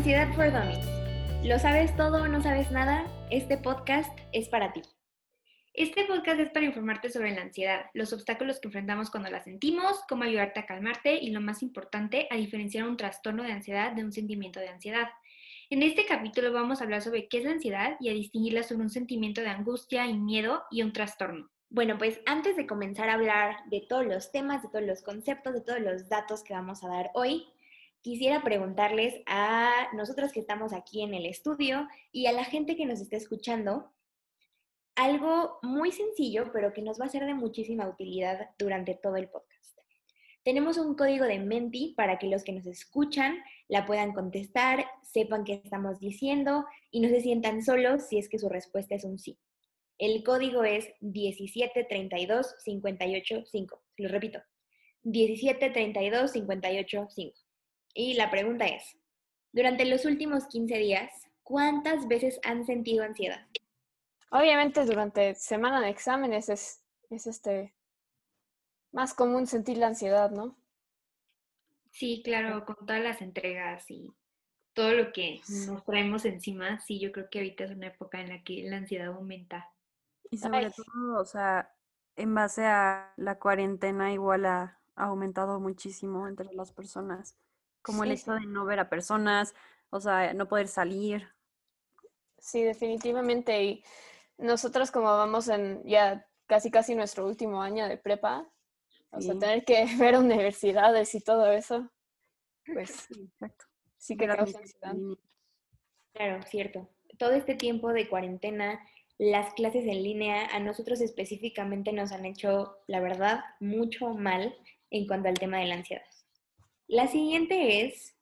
Ansiedad for Dummies. ¿Lo sabes todo o no sabes nada? Este podcast es para ti. Este podcast es para informarte sobre la ansiedad, los obstáculos que enfrentamos cuando la sentimos, cómo ayudarte a calmarte y lo más importante, a diferenciar un trastorno de ansiedad de un sentimiento de ansiedad. En este capítulo vamos a hablar sobre qué es la ansiedad y a distinguirla sobre un sentimiento de angustia y miedo y un trastorno. Bueno, pues antes de comenzar a hablar de todos los temas, de todos los conceptos, de todos los datos que vamos a dar hoy, quisiera preguntarles a nosotros que estamos aquí en el estudio y a la gente que nos está escuchando algo muy sencillo, pero que nos va a ser de muchísima utilidad durante todo el podcast. Tenemos un código de Menti para que los que nos escuchan la puedan contestar, sepan qué estamos diciendo y no se sientan solos si es que su respuesta es un sí. El código es 1732585. Lo repito, 1732585. Y la pregunta es, durante los últimos 15 días, ¿cuántas veces han sentido ansiedad? Obviamente durante semana de exámenes es, es este más común sentir la ansiedad, ¿no? Sí, claro, con todas las entregas y todo lo que nos traemos encima, sí, yo creo que ahorita es una época en la que la ansiedad aumenta. Y sobre todo, o sea, en base a la cuarentena igual ha aumentado muchísimo entre las personas como el hecho de no ver a personas, o sea, no poder salir. Sí, definitivamente. Y nosotros como vamos en ya casi casi nuestro último año de prepa, o sea, tener que ver universidades y todo eso, pues sí, exacto. sí que causa ansiedad. Claro, cierto. Todo este tiempo de cuarentena, las clases en línea, a nosotros específicamente nos han hecho, la verdad, mucho mal en cuanto al tema de la ansiedad. La siguiente es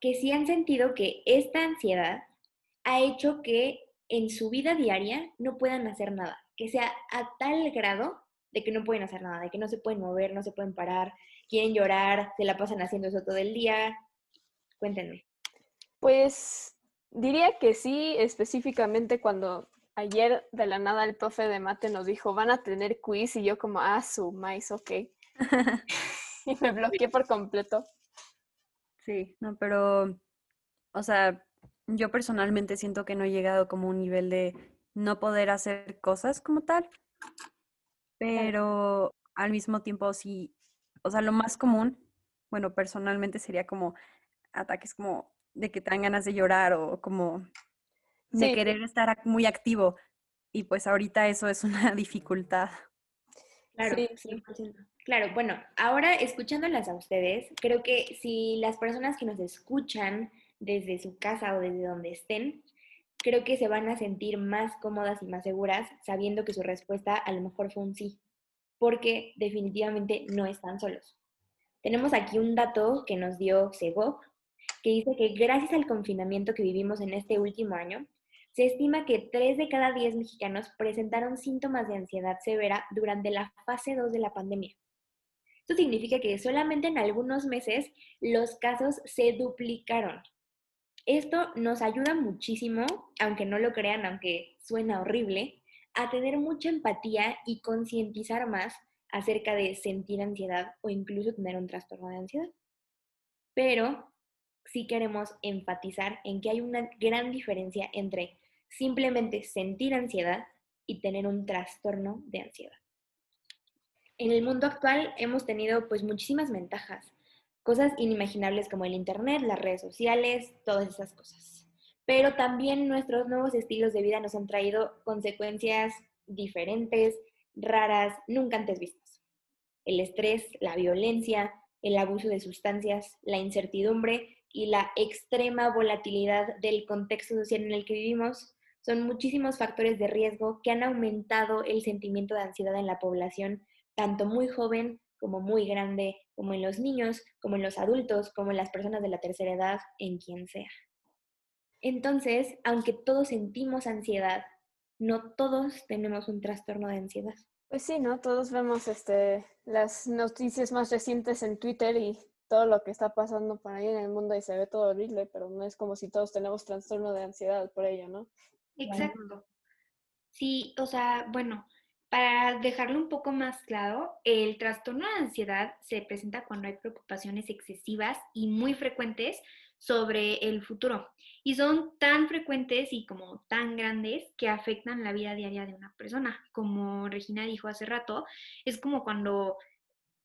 que si han sentido que esta ansiedad ha hecho que en su vida diaria no puedan hacer nada, que sea a tal grado de que no pueden hacer nada, de que no se pueden mover, no se pueden parar, quieren llorar, se la pasan haciendo eso todo el día. Cuéntenme. Pues diría que sí, específicamente cuando ayer de la nada el profe de mate nos dijo, van a tener quiz y yo como, ah, su maíz, ok. y me bloqueé por completo. Sí, no, pero, o sea, yo personalmente siento que no he llegado como a un nivel de no poder hacer cosas como tal, pero al mismo tiempo sí, o sea, lo más común, bueno, personalmente sería como ataques como de que te dan ganas de llorar o como de querer estar muy activo. Y pues ahorita eso es una dificultad. Claro, sí, 100%. Claro, bueno, ahora escuchándolas a ustedes, creo que si las personas que nos escuchan desde su casa o desde donde estén, creo que se van a sentir más cómodas y más seguras sabiendo que su respuesta a lo mejor fue un sí, porque definitivamente no están solos. Tenemos aquí un dato que nos dio Segov, que dice que gracias al confinamiento que vivimos en este último año, se estima que 3 de cada 10 mexicanos presentaron síntomas de ansiedad severa durante la fase 2 de la pandemia. Esto significa que solamente en algunos meses los casos se duplicaron. Esto nos ayuda muchísimo, aunque no lo crean, aunque suena horrible, a tener mucha empatía y concientizar más acerca de sentir ansiedad o incluso tener un trastorno de ansiedad. Pero sí queremos enfatizar en que hay una gran diferencia entre simplemente sentir ansiedad y tener un trastorno de ansiedad en el mundo actual hemos tenido pues muchísimas ventajas, cosas inimaginables como el Internet, las redes sociales, todas esas cosas. Pero también nuestros nuevos estilos de vida nos han traído consecuencias diferentes, raras, nunca antes vistas. El estrés, la violencia, el abuso de sustancias, la incertidumbre y la extrema volatilidad del contexto social en el que vivimos son muchísimos factores de riesgo que han aumentado el sentimiento de ansiedad en la población tanto muy joven como muy grande, como en los niños, como en los adultos, como en las personas de la tercera edad, en quien sea. Entonces, aunque todos sentimos ansiedad, no todos tenemos un trastorno de ansiedad. Pues sí, ¿no? Todos vemos este, las noticias más recientes en Twitter y todo lo que está pasando por ahí en el mundo y se ve todo horrible, pero no es como si todos tenemos trastorno de ansiedad por ello, ¿no? Exacto. Sí, o sea, bueno, para dejarlo un poco más claro, el trastorno de ansiedad se presenta cuando hay preocupaciones excesivas y muy frecuentes sobre el futuro. Y son tan frecuentes y como tan grandes que afectan la vida diaria de una persona. Como Regina dijo hace rato, es como cuando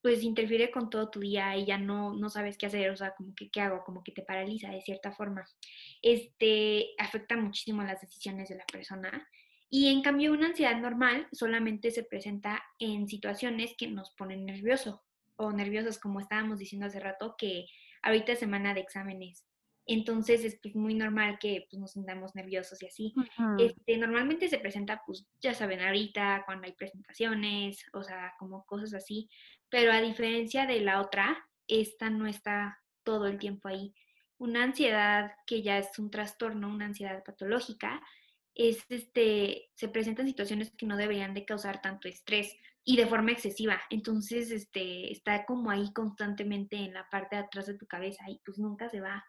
pues interfiere con todo tu día y ya no, no sabes qué hacer, o sea, como que qué hago, como que te paraliza de cierta forma. Este afecta muchísimo las decisiones de la persona. Y en cambio, una ansiedad normal solamente se presenta en situaciones que nos ponen nervioso o nerviosos, como estábamos diciendo hace rato, que ahorita es semana de exámenes. Entonces es pues, muy normal que pues, nos sintamos nerviosos y así. este, normalmente se presenta, pues ya saben, ahorita cuando hay presentaciones, o sea, como cosas así. Pero a diferencia de la otra, esta no está todo el tiempo ahí. Una ansiedad que ya es un trastorno, una ansiedad patológica, es este, se presentan situaciones que no deberían de causar tanto estrés y de forma excesiva. Entonces, este, está como ahí constantemente en la parte de atrás de tu cabeza y pues nunca se va.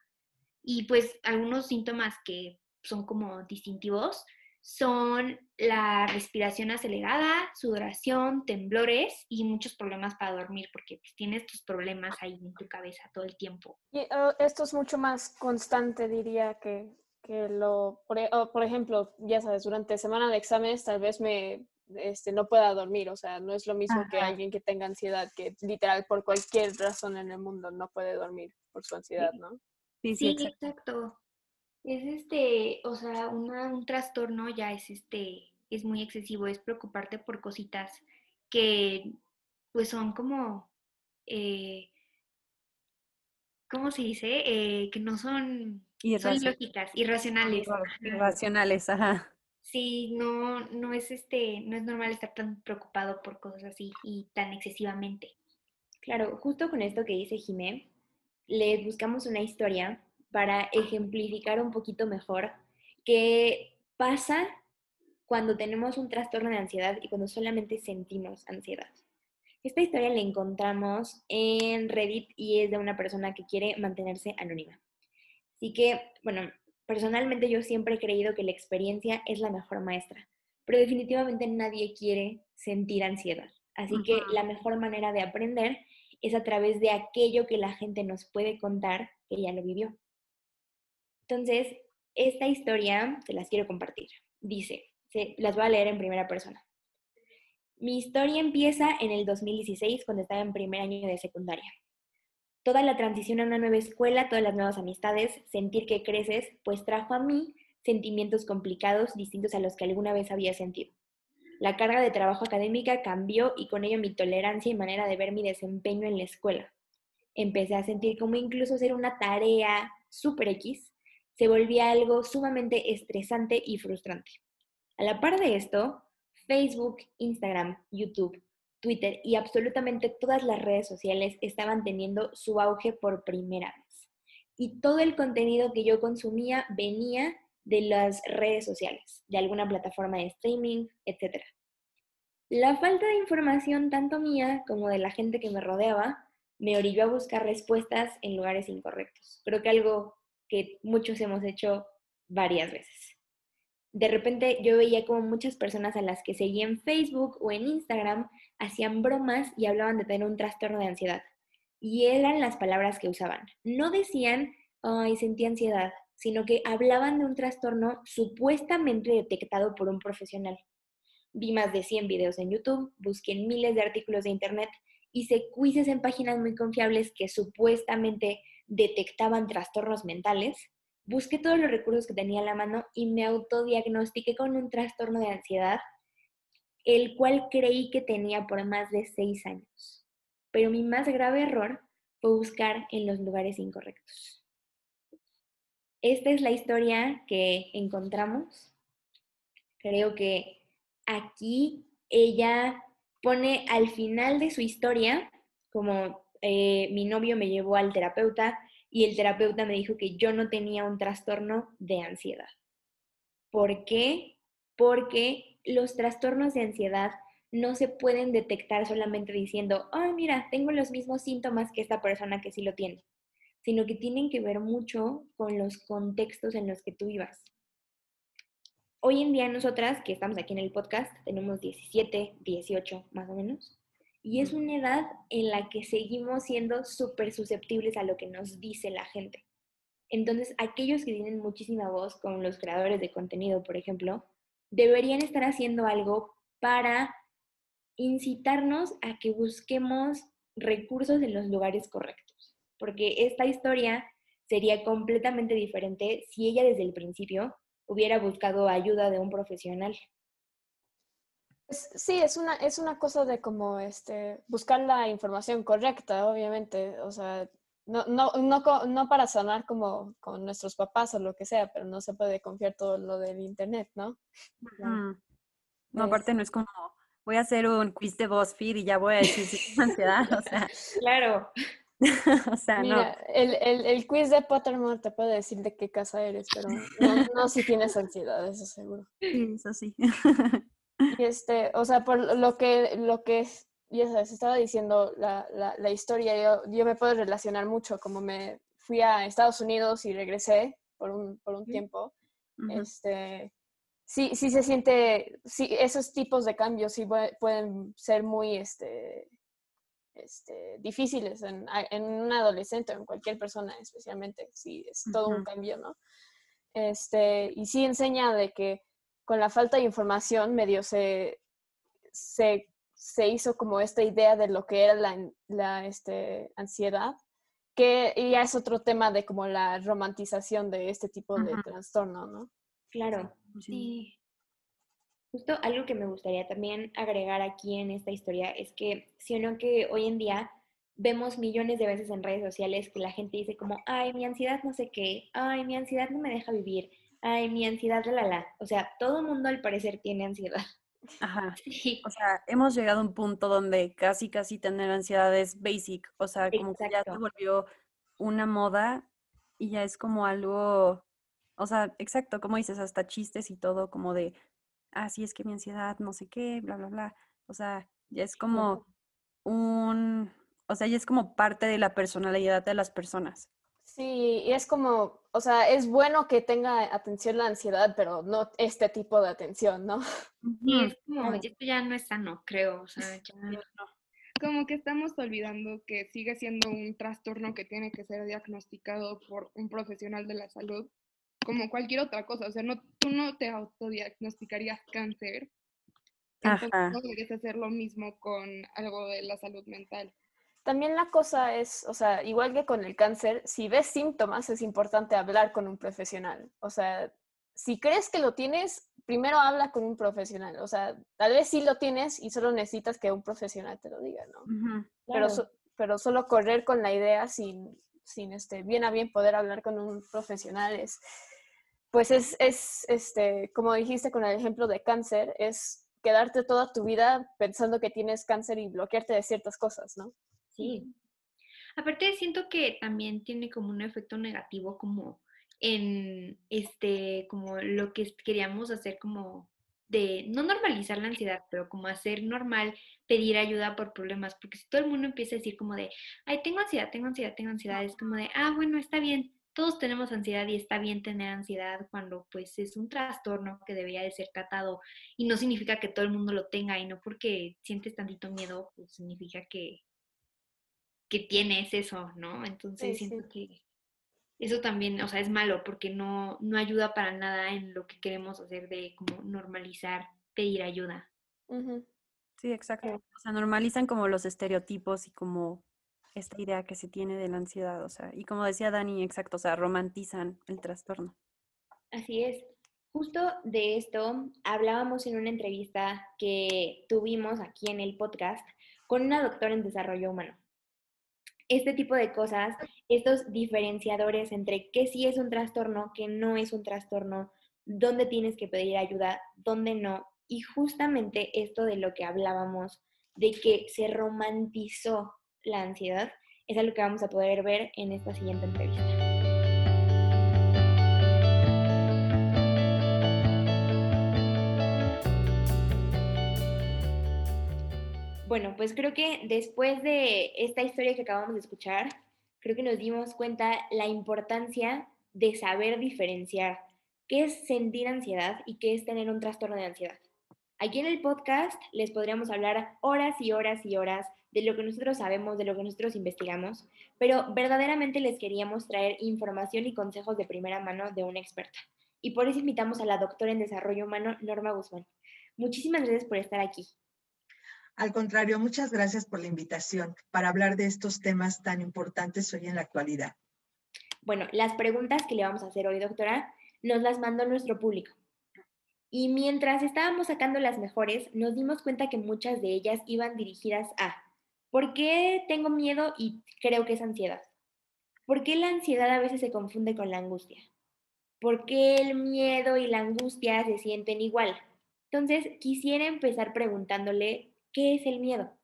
Y pues algunos síntomas que son como distintivos son la respiración acelerada, sudoración, temblores y muchos problemas para dormir porque pues, tienes tus problemas ahí en tu cabeza todo el tiempo. Y oh, esto es mucho más constante, diría, que, que lo, por, e, por, ejemplo, ya sabes, durante semana de exámenes tal vez me este, no pueda dormir, o sea, no es lo mismo que alguien que tenga ansiedad, que literal por cualquier razón en el mundo no puede dormir por su ansiedad, ¿no? Sí, sí, exacto. Es este, o sea, un trastorno ya es este, es muy excesivo, es preocuparte por cositas que pues son como, eh, ¿cómo se dice? Eh, que no son, son lógicas, irracionales. Irracionales, ajá. Sí, no, no es este, no es normal estar tan preocupado por cosas así y tan excesivamente. Claro, justo con esto que dice Jimé, les buscamos una historia para ejemplificar un poquito mejor qué pasa cuando tenemos un trastorno de ansiedad y cuando solamente sentimos ansiedad. Esta historia la encontramos en Reddit y es de una persona que quiere mantenerse anónima. Así que, bueno, Personalmente yo siempre he creído que la experiencia es la mejor maestra, pero definitivamente nadie quiere sentir ansiedad. Así que la mejor manera de aprender es a través de aquello que la gente nos puede contar que ya lo vivió. Entonces, esta historia te las quiero compartir. Dice, se, las voy a leer en primera persona. Mi historia empieza en el 2016 cuando estaba en primer año de secundaria toda la transición a una nueva escuela, todas las nuevas amistades, sentir que creces, pues trajo a mí sentimientos complicados distintos a los que alguna vez había sentido. La carga de trabajo académica cambió y con ello mi tolerancia y manera de ver mi desempeño en la escuela. Empecé a sentir como incluso ser una tarea super X se volvía algo sumamente estresante y frustrante. A la par de esto, Facebook, Instagram, YouTube, Twitter y absolutamente todas las redes sociales estaban teniendo su auge por primera vez. Y todo el contenido que yo consumía venía de las redes sociales, de alguna plataforma de streaming, etc. La falta de información tanto mía como de la gente que me rodeaba me orilló a buscar respuestas en lugares incorrectos. Creo que algo que muchos hemos hecho varias veces. De repente yo veía como muchas personas a las que seguía en Facebook o en Instagram hacían bromas y hablaban de tener un trastorno de ansiedad. Y eran las palabras que usaban. No decían, ay, sentí ansiedad, sino que hablaban de un trastorno supuestamente detectado por un profesional. Vi más de 100 videos en YouTube, busqué miles de artículos de Internet, hice quizzes en páginas muy confiables que supuestamente detectaban trastornos mentales, busqué todos los recursos que tenía a la mano y me autodiagnostiqué con un trastorno de ansiedad el cual creí que tenía por más de seis años. Pero mi más grave error fue buscar en los lugares incorrectos. Esta es la historia que encontramos. Creo que aquí ella pone al final de su historia, como eh, mi novio me llevó al terapeuta y el terapeuta me dijo que yo no tenía un trastorno de ansiedad. ¿Por qué? Porque los trastornos de ansiedad no se pueden detectar solamente diciendo, ay, mira, tengo los mismos síntomas que esta persona que sí lo tiene, sino que tienen que ver mucho con los contextos en los que tú vivas. Hoy en día nosotras, que estamos aquí en el podcast, tenemos 17, 18 más o menos, y es una edad en la que seguimos siendo súper susceptibles a lo que nos dice la gente. Entonces, aquellos que tienen muchísima voz, como los creadores de contenido, por ejemplo, deberían estar haciendo algo para incitarnos a que busquemos recursos en los lugares correctos, porque esta historia sería completamente diferente si ella desde el principio hubiera buscado ayuda de un profesional. Sí, es una, es una cosa de como este, buscar la información correcta, obviamente. O sea, no, no, no, no para sonar como con nuestros papás o lo que sea, pero no se puede confiar todo lo del internet, ¿no? No, aparte no es como, voy a hacer un quiz de BuzzFeed y ya voy a decir si tengo ansiedad, o sea. Claro. o sea, no. El, el, el, quiz de Pottermore te puede decir de qué casa eres, pero no, no si tienes ansiedad, eso seguro. Sí, eso sí. Y este, o sea, por lo que, lo que ya sabes, estaba diciendo la, la, la historia, yo, yo, me puedo relacionar mucho, como me fui a Estados Unidos y regresé por un, por un tiempo, este, sí, sí se siente, sí, esos tipos de cambios sí pueden ser muy, este, este, difíciles en, en, un adolescente o en cualquier persona, especialmente si es todo un cambio, ¿no? Este, y sí enseña de que con la falta de información medio se, se, se hizo como esta idea de lo que era la, la este, ansiedad, que ya es otro tema de como la romantización de este tipo de trastorno, ¿no? Claro, sí. Justo algo que me gustaría también agregar aquí en esta historia es que, si o no que hoy en día vemos millones de veces en redes sociales que la gente dice como, ay, mi ansiedad no sé qué, ay, mi ansiedad no me deja vivir, ay, mi ansiedad, la, la, la. O sea, todo el mundo al parecer tiene ansiedad. Ajá. Sí. O sea, hemos llegado a un punto donde casi, casi tener ansiedad es basic. O sea, como que ya se volvió una moda y ya es como algo, o sea, exacto, como dices, hasta chistes y todo, como de, ah, sí, es que mi ansiedad, no sé qué, bla, bla, bla. O sea, ya es como un, o sea, ya es como parte de la personalidad de las personas. Sí, y es como, o sea, es bueno que tenga atención la ansiedad, pero no este tipo de atención, ¿no? Y es como, esto ya no es sano, creo, o sea, ya no. Como que estamos olvidando que sigue siendo un trastorno que tiene que ser diagnosticado por un profesional de la salud, como cualquier otra cosa, o sea, no, tú no te autodiagnosticarías cáncer, entonces no deberías hacer lo mismo con algo de la salud mental. También la cosa es, o sea, igual que con el cáncer, si ves síntomas es importante hablar con un profesional. O sea, si crees que lo tienes, primero habla con un profesional. O sea, tal vez sí lo tienes y solo necesitas que un profesional te lo diga, ¿no? pero, pero solo correr con la idea sin, sin este, bien a bien poder hablar con un profesional es, pues es, es, este, como dijiste con el ejemplo de cáncer, es quedarte toda tu vida pensando que tienes cáncer y bloquearte de ciertas cosas, ¿no? Sí. Aparte siento que también tiene como un efecto negativo como en este, como lo que queríamos hacer como de no normalizar la ansiedad, pero como hacer normal pedir ayuda por problemas, porque si todo el mundo empieza a decir como de, ay, tengo ansiedad, tengo ansiedad, tengo ansiedad, es como de, ah, bueno, está bien, todos tenemos ansiedad y está bien tener ansiedad cuando pues es un trastorno que debería de ser tratado y no significa que todo el mundo lo tenga y no porque sientes tantito miedo, pues significa que que tienes eso, ¿no? Entonces siento que eso también, o sea, es malo porque no, no ayuda para nada en lo que queremos hacer de como normalizar, pedir ayuda. Sí, exacto. O sea, normalizan como los estereotipos y como esta idea que se tiene de la ansiedad, o sea, y como decía Dani, exacto, o sea, romantizan el trastorno. Así es. Justo de esto hablábamos en una entrevista que tuvimos aquí en el podcast con una doctora en desarrollo humano este tipo de cosas, estos diferenciadores entre qué sí es un trastorno, qué no es un trastorno, dónde tienes que pedir ayuda, dónde no. Y justamente esto de lo que hablábamos, de que se romantizó la ansiedad, es algo que vamos a poder ver en esta siguiente entrevista. Bueno, pues creo que después de esta historia que acabamos de escuchar, creo que nos dimos cuenta la importancia de saber diferenciar qué es sentir ansiedad y qué es tener un trastorno de ansiedad. Aquí en el podcast les podríamos hablar horas y horas y horas de lo que nosotros sabemos, de lo que nosotros investigamos, pero verdaderamente les queríamos traer información y consejos de primera mano de una experta. Y por eso invitamos a la doctora en desarrollo humano, Norma Guzmán. Muchísimas gracias por estar aquí. Al contrario, muchas gracias por la invitación para hablar de estos temas tan importantes hoy en la actualidad. Bueno, las preguntas que le vamos a hacer hoy, doctora, nos las mandó nuestro público. Y mientras estábamos sacando las mejores, nos dimos cuenta que muchas de ellas iban dirigidas a ¿por qué tengo miedo y creo que es ansiedad? ¿Por qué la ansiedad a veces se confunde con la angustia? ¿Por qué el miedo y la angustia se sienten igual? Entonces, quisiera empezar preguntándole, ¿qué es el miedo?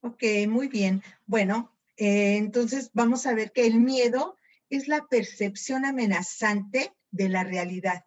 Ok, muy bien. Bueno, eh, entonces vamos a ver que el miedo es la percepción amenazante de la realidad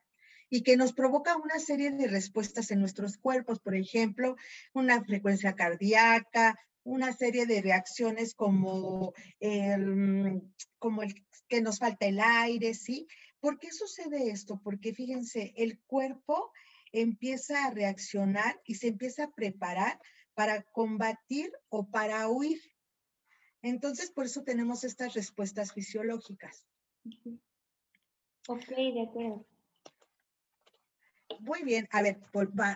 y que nos provoca una serie de respuestas en nuestros cuerpos, por ejemplo, una frecuencia cardíaca, una serie de reacciones como el, como el que nos falta el aire, ¿sí? ¿Por qué sucede esto? Porque fíjense, el cuerpo empieza a reaccionar y se empieza a preparar para combatir o para huir. Entonces, por eso tenemos estas respuestas fisiológicas. Ok, de acuerdo. Muy bien, a ver,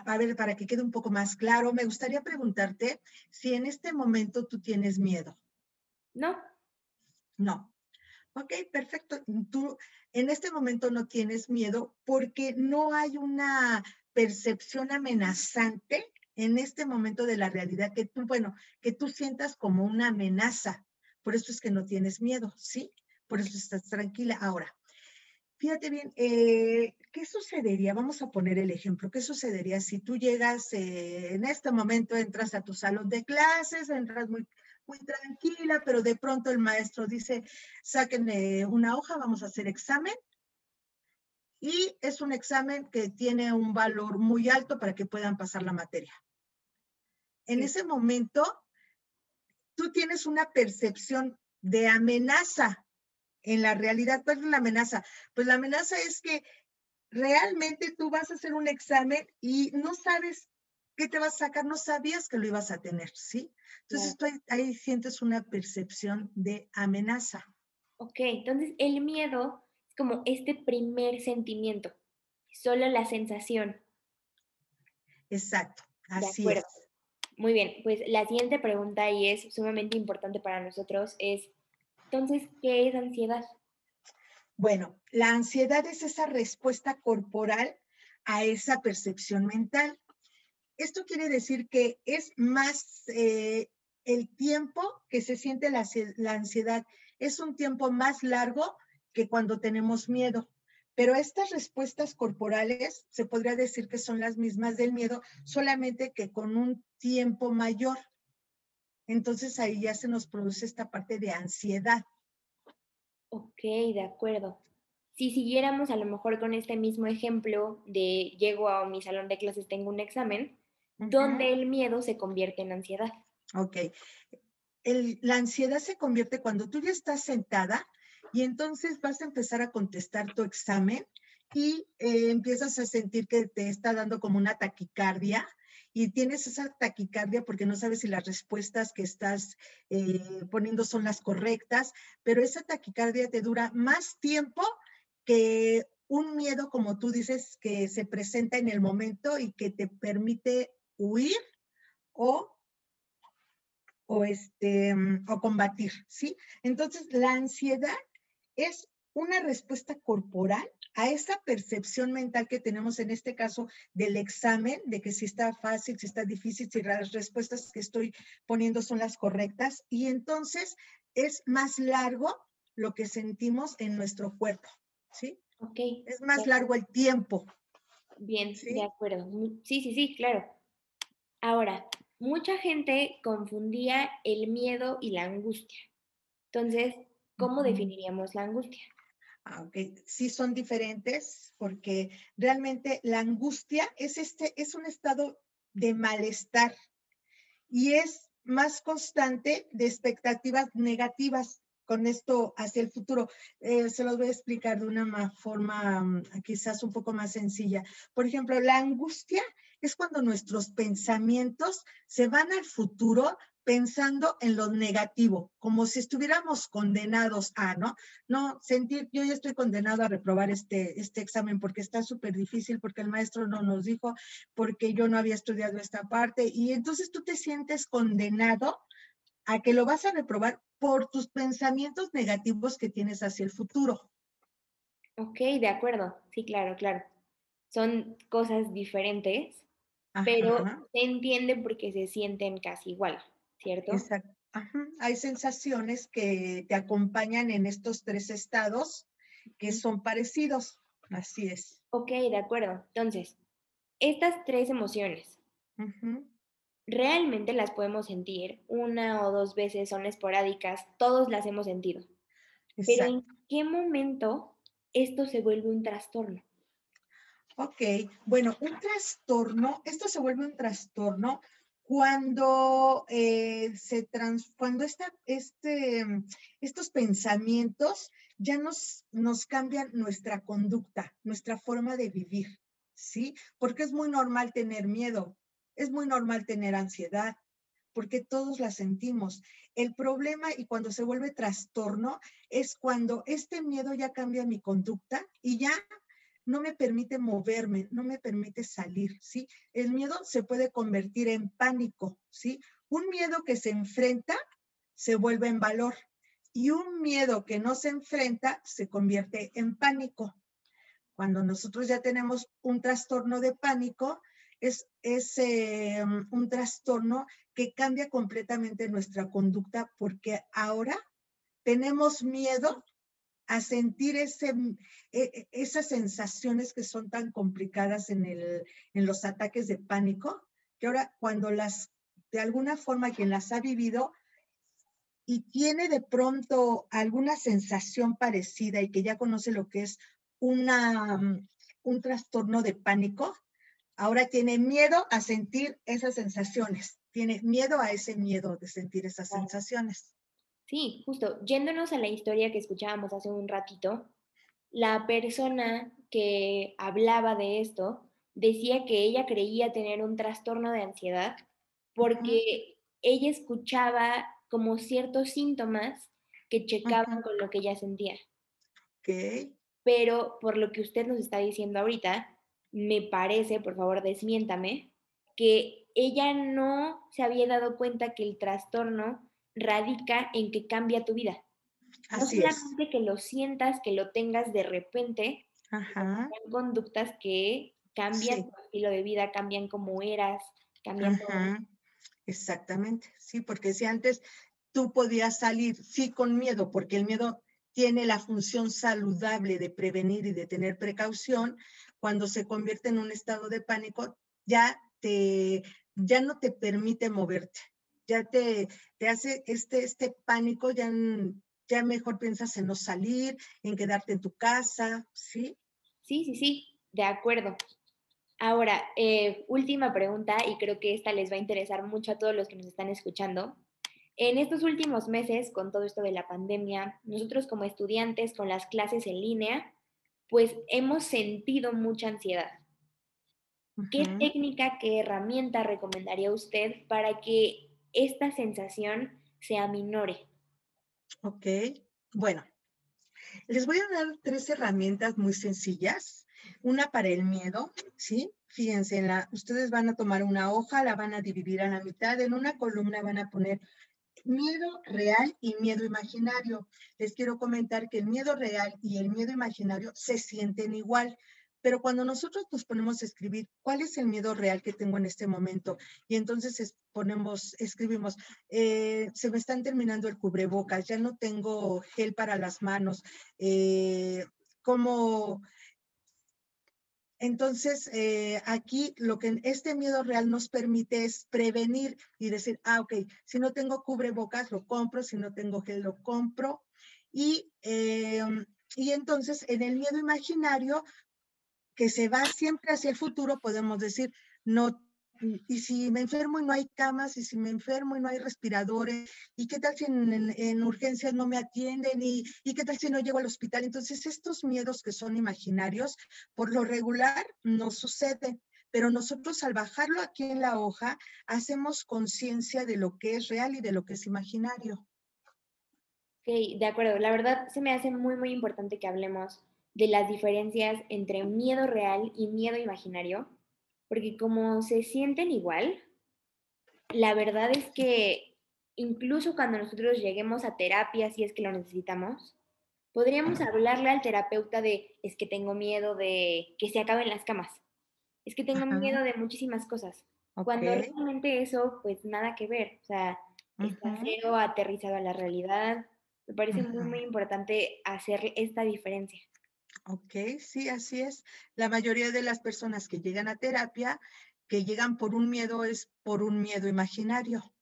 a ver, para que quede un poco más claro, me gustaría preguntarte si en este momento tú tienes miedo. No. No. Ok, perfecto. Tú en este momento no tienes miedo porque no hay una percepción amenazante en este momento de la realidad que tú, bueno, que tú sientas como una amenaza. Por eso es que no tienes miedo, ¿sí? Por eso estás tranquila. Ahora, fíjate bien, eh, ¿qué sucedería? Vamos a poner el ejemplo. ¿Qué sucedería si tú llegas, eh, en este momento entras a tu salón de clases, entras muy, muy tranquila, pero de pronto el maestro dice, saquen una hoja, vamos a hacer examen y es un examen que tiene un valor muy alto para que puedan pasar la materia. En ese momento, tú tienes una percepción de amenaza en la realidad. ¿Cuál es la amenaza? Pues la amenaza es que realmente tú vas a hacer un examen y no sabes qué te vas a sacar, no sabías que lo ibas a tener, ¿sí? Entonces ahí sientes una percepción de amenaza. Ok, entonces el miedo como este primer sentimiento, solo la sensación. Exacto, así es. Muy bien, pues la siguiente pregunta y es sumamente importante para nosotros es, entonces, ¿qué es ansiedad? Bueno, la ansiedad es esa respuesta corporal a esa percepción mental. Esto quiere decir que es más eh, el tiempo que se siente la, la ansiedad, es un tiempo más largo que cuando tenemos miedo. Pero estas respuestas corporales se podría decir que son las mismas del miedo, solamente que con un tiempo mayor. Entonces ahí ya se nos produce esta parte de ansiedad. Ok, de acuerdo. Si siguiéramos a lo mejor con este mismo ejemplo de llego a mi salón de clases, tengo un examen, donde el miedo se convierte en ansiedad. Ok. la ansiedad se convierte cuando tú ya estás sentada y entonces vas a empezar a contestar tu examen y eh, empiezas a sentir que te está dando como una taquicardia y tienes esa taquicardia porque no sabes si las respuestas que estás eh, poniendo son las correctas, pero esa taquicardia te dura más tiempo que un miedo, como tú dices, que se presenta en el momento y que te permite huir o o este o combatir, ¿sí? Entonces, la ansiedad es una respuesta corporal a esa percepción mental que tenemos en este caso del examen, de que si está fácil, si está difícil, si las respuestas que estoy poniendo son las correctas. Y entonces es más largo lo que sentimos en nuestro cuerpo, ¿sí? Ok. Es más largo el tiempo. Bien, de acuerdo. Sí, sí, sí, claro. Ahora, mucha gente confundía el miedo y la angustia. Entonces, ¿Cómo definiríamos la angustia? Ah, sí son diferentes porque realmente la angustia es, este, es un estado de malestar y es más constante de expectativas negativas con esto hacia el futuro. Eh, se los voy a explicar de una forma mm, quizás un poco más sencilla. Por ejemplo, la angustia es cuando nuestros pensamientos se van al futuro pensando en lo negativo, como si estuviéramos condenados a, ¿no? No, sentir, yo ya estoy condenado a reprobar este, este examen porque está súper difícil, porque el maestro no nos dijo, porque yo no había estudiado esta parte, y entonces tú te sientes condenado a que lo vas a reprobar por tus pensamientos negativos que tienes hacia el futuro. Ok, de acuerdo, sí, claro, claro. Son cosas diferentes, pero se entiende porque se sienten casi igual. ¿Cierto? Exacto. Hay sensaciones que te acompañan en estos tres estados que son parecidos. Así es. Ok, de acuerdo. Entonces, estas tres emociones, realmente las podemos sentir una o dos veces, son esporádicas, todos las hemos sentido. Pero ¿en qué momento esto se vuelve un trastorno? Ok, bueno, un trastorno, esto se vuelve un trastorno cuando eh, se trans, cuando esta, este, estos pensamientos ya nos, nos cambian nuestra conducta, nuestra forma de vivir, ¿sí? Porque es muy normal tener miedo, es muy normal tener ansiedad, porque todos la sentimos. El problema y cuando se vuelve trastorno es cuando este miedo ya cambia mi conducta y ya no me permite moverme, no me permite salir, ¿sí? El miedo se puede convertir en pánico, ¿sí? Un miedo que se enfrenta se vuelve en valor y un miedo que no se enfrenta se convierte en pánico. Cuando nosotros ya tenemos un trastorno de pánico, es, es eh, un trastorno que cambia completamente nuestra conducta porque ahora tenemos miedo a sentir ese, e, e, esas sensaciones que son tan complicadas en, el, en los ataques de pánico, que ahora cuando las, de alguna forma quien las ha vivido y tiene de pronto alguna sensación parecida y que ya conoce lo que es una, un trastorno de pánico, ahora tiene miedo a sentir esas sensaciones, tiene miedo a ese miedo de sentir esas sensaciones. Sí, justo, yéndonos a la historia que escuchábamos hace un ratito, la persona que hablaba de esto decía que ella creía tener un trastorno de ansiedad porque ella escuchaba como ciertos síntomas que checaban con lo que ella sentía. Okay. Pero por lo que usted nos está diciendo ahorita, me parece, por favor, desmiéntame, que ella no se había dado cuenta que el trastorno radica en que cambia tu vida. no solamente que lo sientas, que lo tengas de repente, Ajá. son conductas que cambian tu estilo de vida, cambian cómo eras, cambian Exactamente, sí, porque si antes tú podías salir, sí, con miedo, porque el miedo tiene la función saludable de prevenir y de tener precaución, cuando se convierte en un estado de pánico, ya te, ya no te permite moverte, ya te, te hace este, este pánico, ya, ya mejor piensas en no salir, en quedarte en tu casa, ¿sí? Sí, sí, sí, de acuerdo. Ahora, eh, última pregunta, y creo que esta les va a interesar mucho a todos los que nos están escuchando. En estos últimos meses, con todo esto de la pandemia, nosotros como estudiantes con las clases en línea, pues hemos sentido mucha ansiedad. ¿Qué técnica, qué herramienta recomendaría usted para que esta sensación se aminore. Ok, bueno, les voy a dar tres herramientas muy sencillas. Una para el miedo, ¿sí? Fíjense, la, ustedes van a tomar una hoja, la van a dividir a la mitad, en una columna van a poner miedo real y miedo imaginario. Les quiero comentar que el miedo real y el miedo imaginario se sienten igual. Pero cuando nosotros nos ponemos a escribir cuál es el miedo real que tengo en este momento y entonces ponemos, escribimos, eh, se me están terminando el cubrebocas, ya no tengo gel para las manos, eh, como... Entonces, eh, aquí lo que este miedo real nos permite es prevenir y decir, ah, ok, si no tengo cubrebocas, lo compro, si no tengo gel, lo compro. Y, y entonces, en el miedo imaginario, que se va siempre hacia el futuro, podemos decir, no, y si me enfermo y no hay camas, y si me enfermo y no hay respiradores, y qué tal si en, urgencias no me atienden, y, y, qué tal si no llego al hospital. Entonces, estos miedos que son imaginarios, por lo regular, no suceden. pero nosotros al bajarlo aquí en la hoja, hacemos conciencia de lo que es real y de lo que es imaginario. Ok, de acuerdo. La verdad se me hace muy, muy importante que hablemos de las diferencias entre miedo real y miedo imaginario, porque como se sienten igual, la verdad es que incluso cuando nosotros lleguemos a terapia, si es que lo necesitamos, podríamos hablarle al terapeuta de, es que tengo miedo de que se acaben las camas, es que tengo miedo de muchísimas cosas, cuando realmente eso, pues nada que ver, o sea, está cero aterrizado a la realidad. Me parece muy, muy importante hacer esta diferencia. Ok, sí, así es. La mayoría de las personas que llegan a terapia, que llegan por un miedo, es por un miedo imaginario.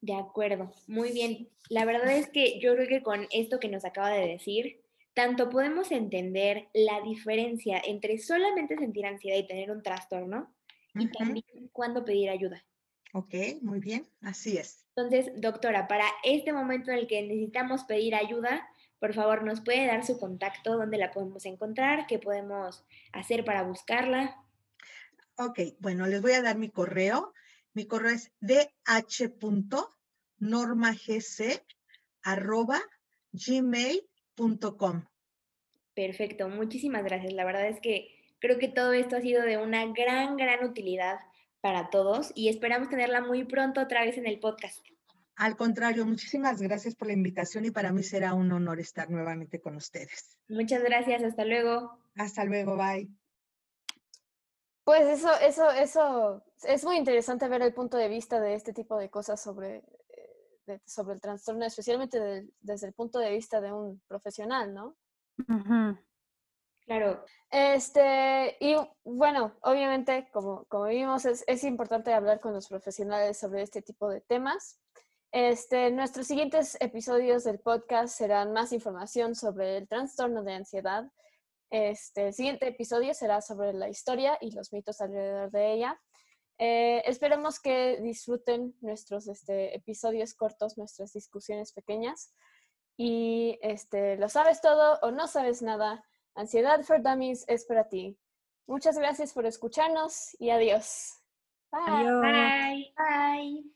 De acuerdo, muy bien. La verdad es que yo creo que con esto que nos acaba de decir, tanto podemos entender la diferencia entre solamente sentir ansiedad y tener un trastorno y también cuándo pedir ayuda. Ok, muy bien, así es. Entonces, doctora, para este momento en el que necesitamos pedir ayuda, por favor, ¿nos puede dar su contacto? ¿Dónde la podemos encontrar? ¿Qué podemos hacer para buscarla? Ok, bueno, les voy a dar mi correo. Mi correo es dh.normagc.gmail.com. Perfecto, muchísimas gracias. La verdad es que creo que todo esto ha sido de una gran, gran utilidad para todos y esperamos tenerla muy pronto otra vez en el podcast. Al contrario, muchísimas gracias por la invitación y para mí será un honor estar nuevamente con ustedes. Muchas gracias, hasta luego. Hasta luego, bye. Pues eso, eso, eso, es muy interesante ver el punto de vista de este tipo de cosas sobre, eh, sobre el trastorno, especialmente desde el punto de vista de un profesional, ¿no? Claro. Este, y bueno, obviamente, como, como vimos, es, es, importante hablar con los profesionales sobre este tipo de temas. Este, nuestros siguientes episodios del podcast serán más información sobre el trastorno de ansiedad, este, el siguiente episodio será sobre la historia y los mitos alrededor de ella. Eh, esperemos que disfruten nuestros este, episodios cortos, nuestras discusiones pequeñas. Y este, lo sabes todo o no sabes nada, Ansiedad for Dummies es para ti. Muchas gracias por escucharnos y adiós. Bye. Bye. Bye.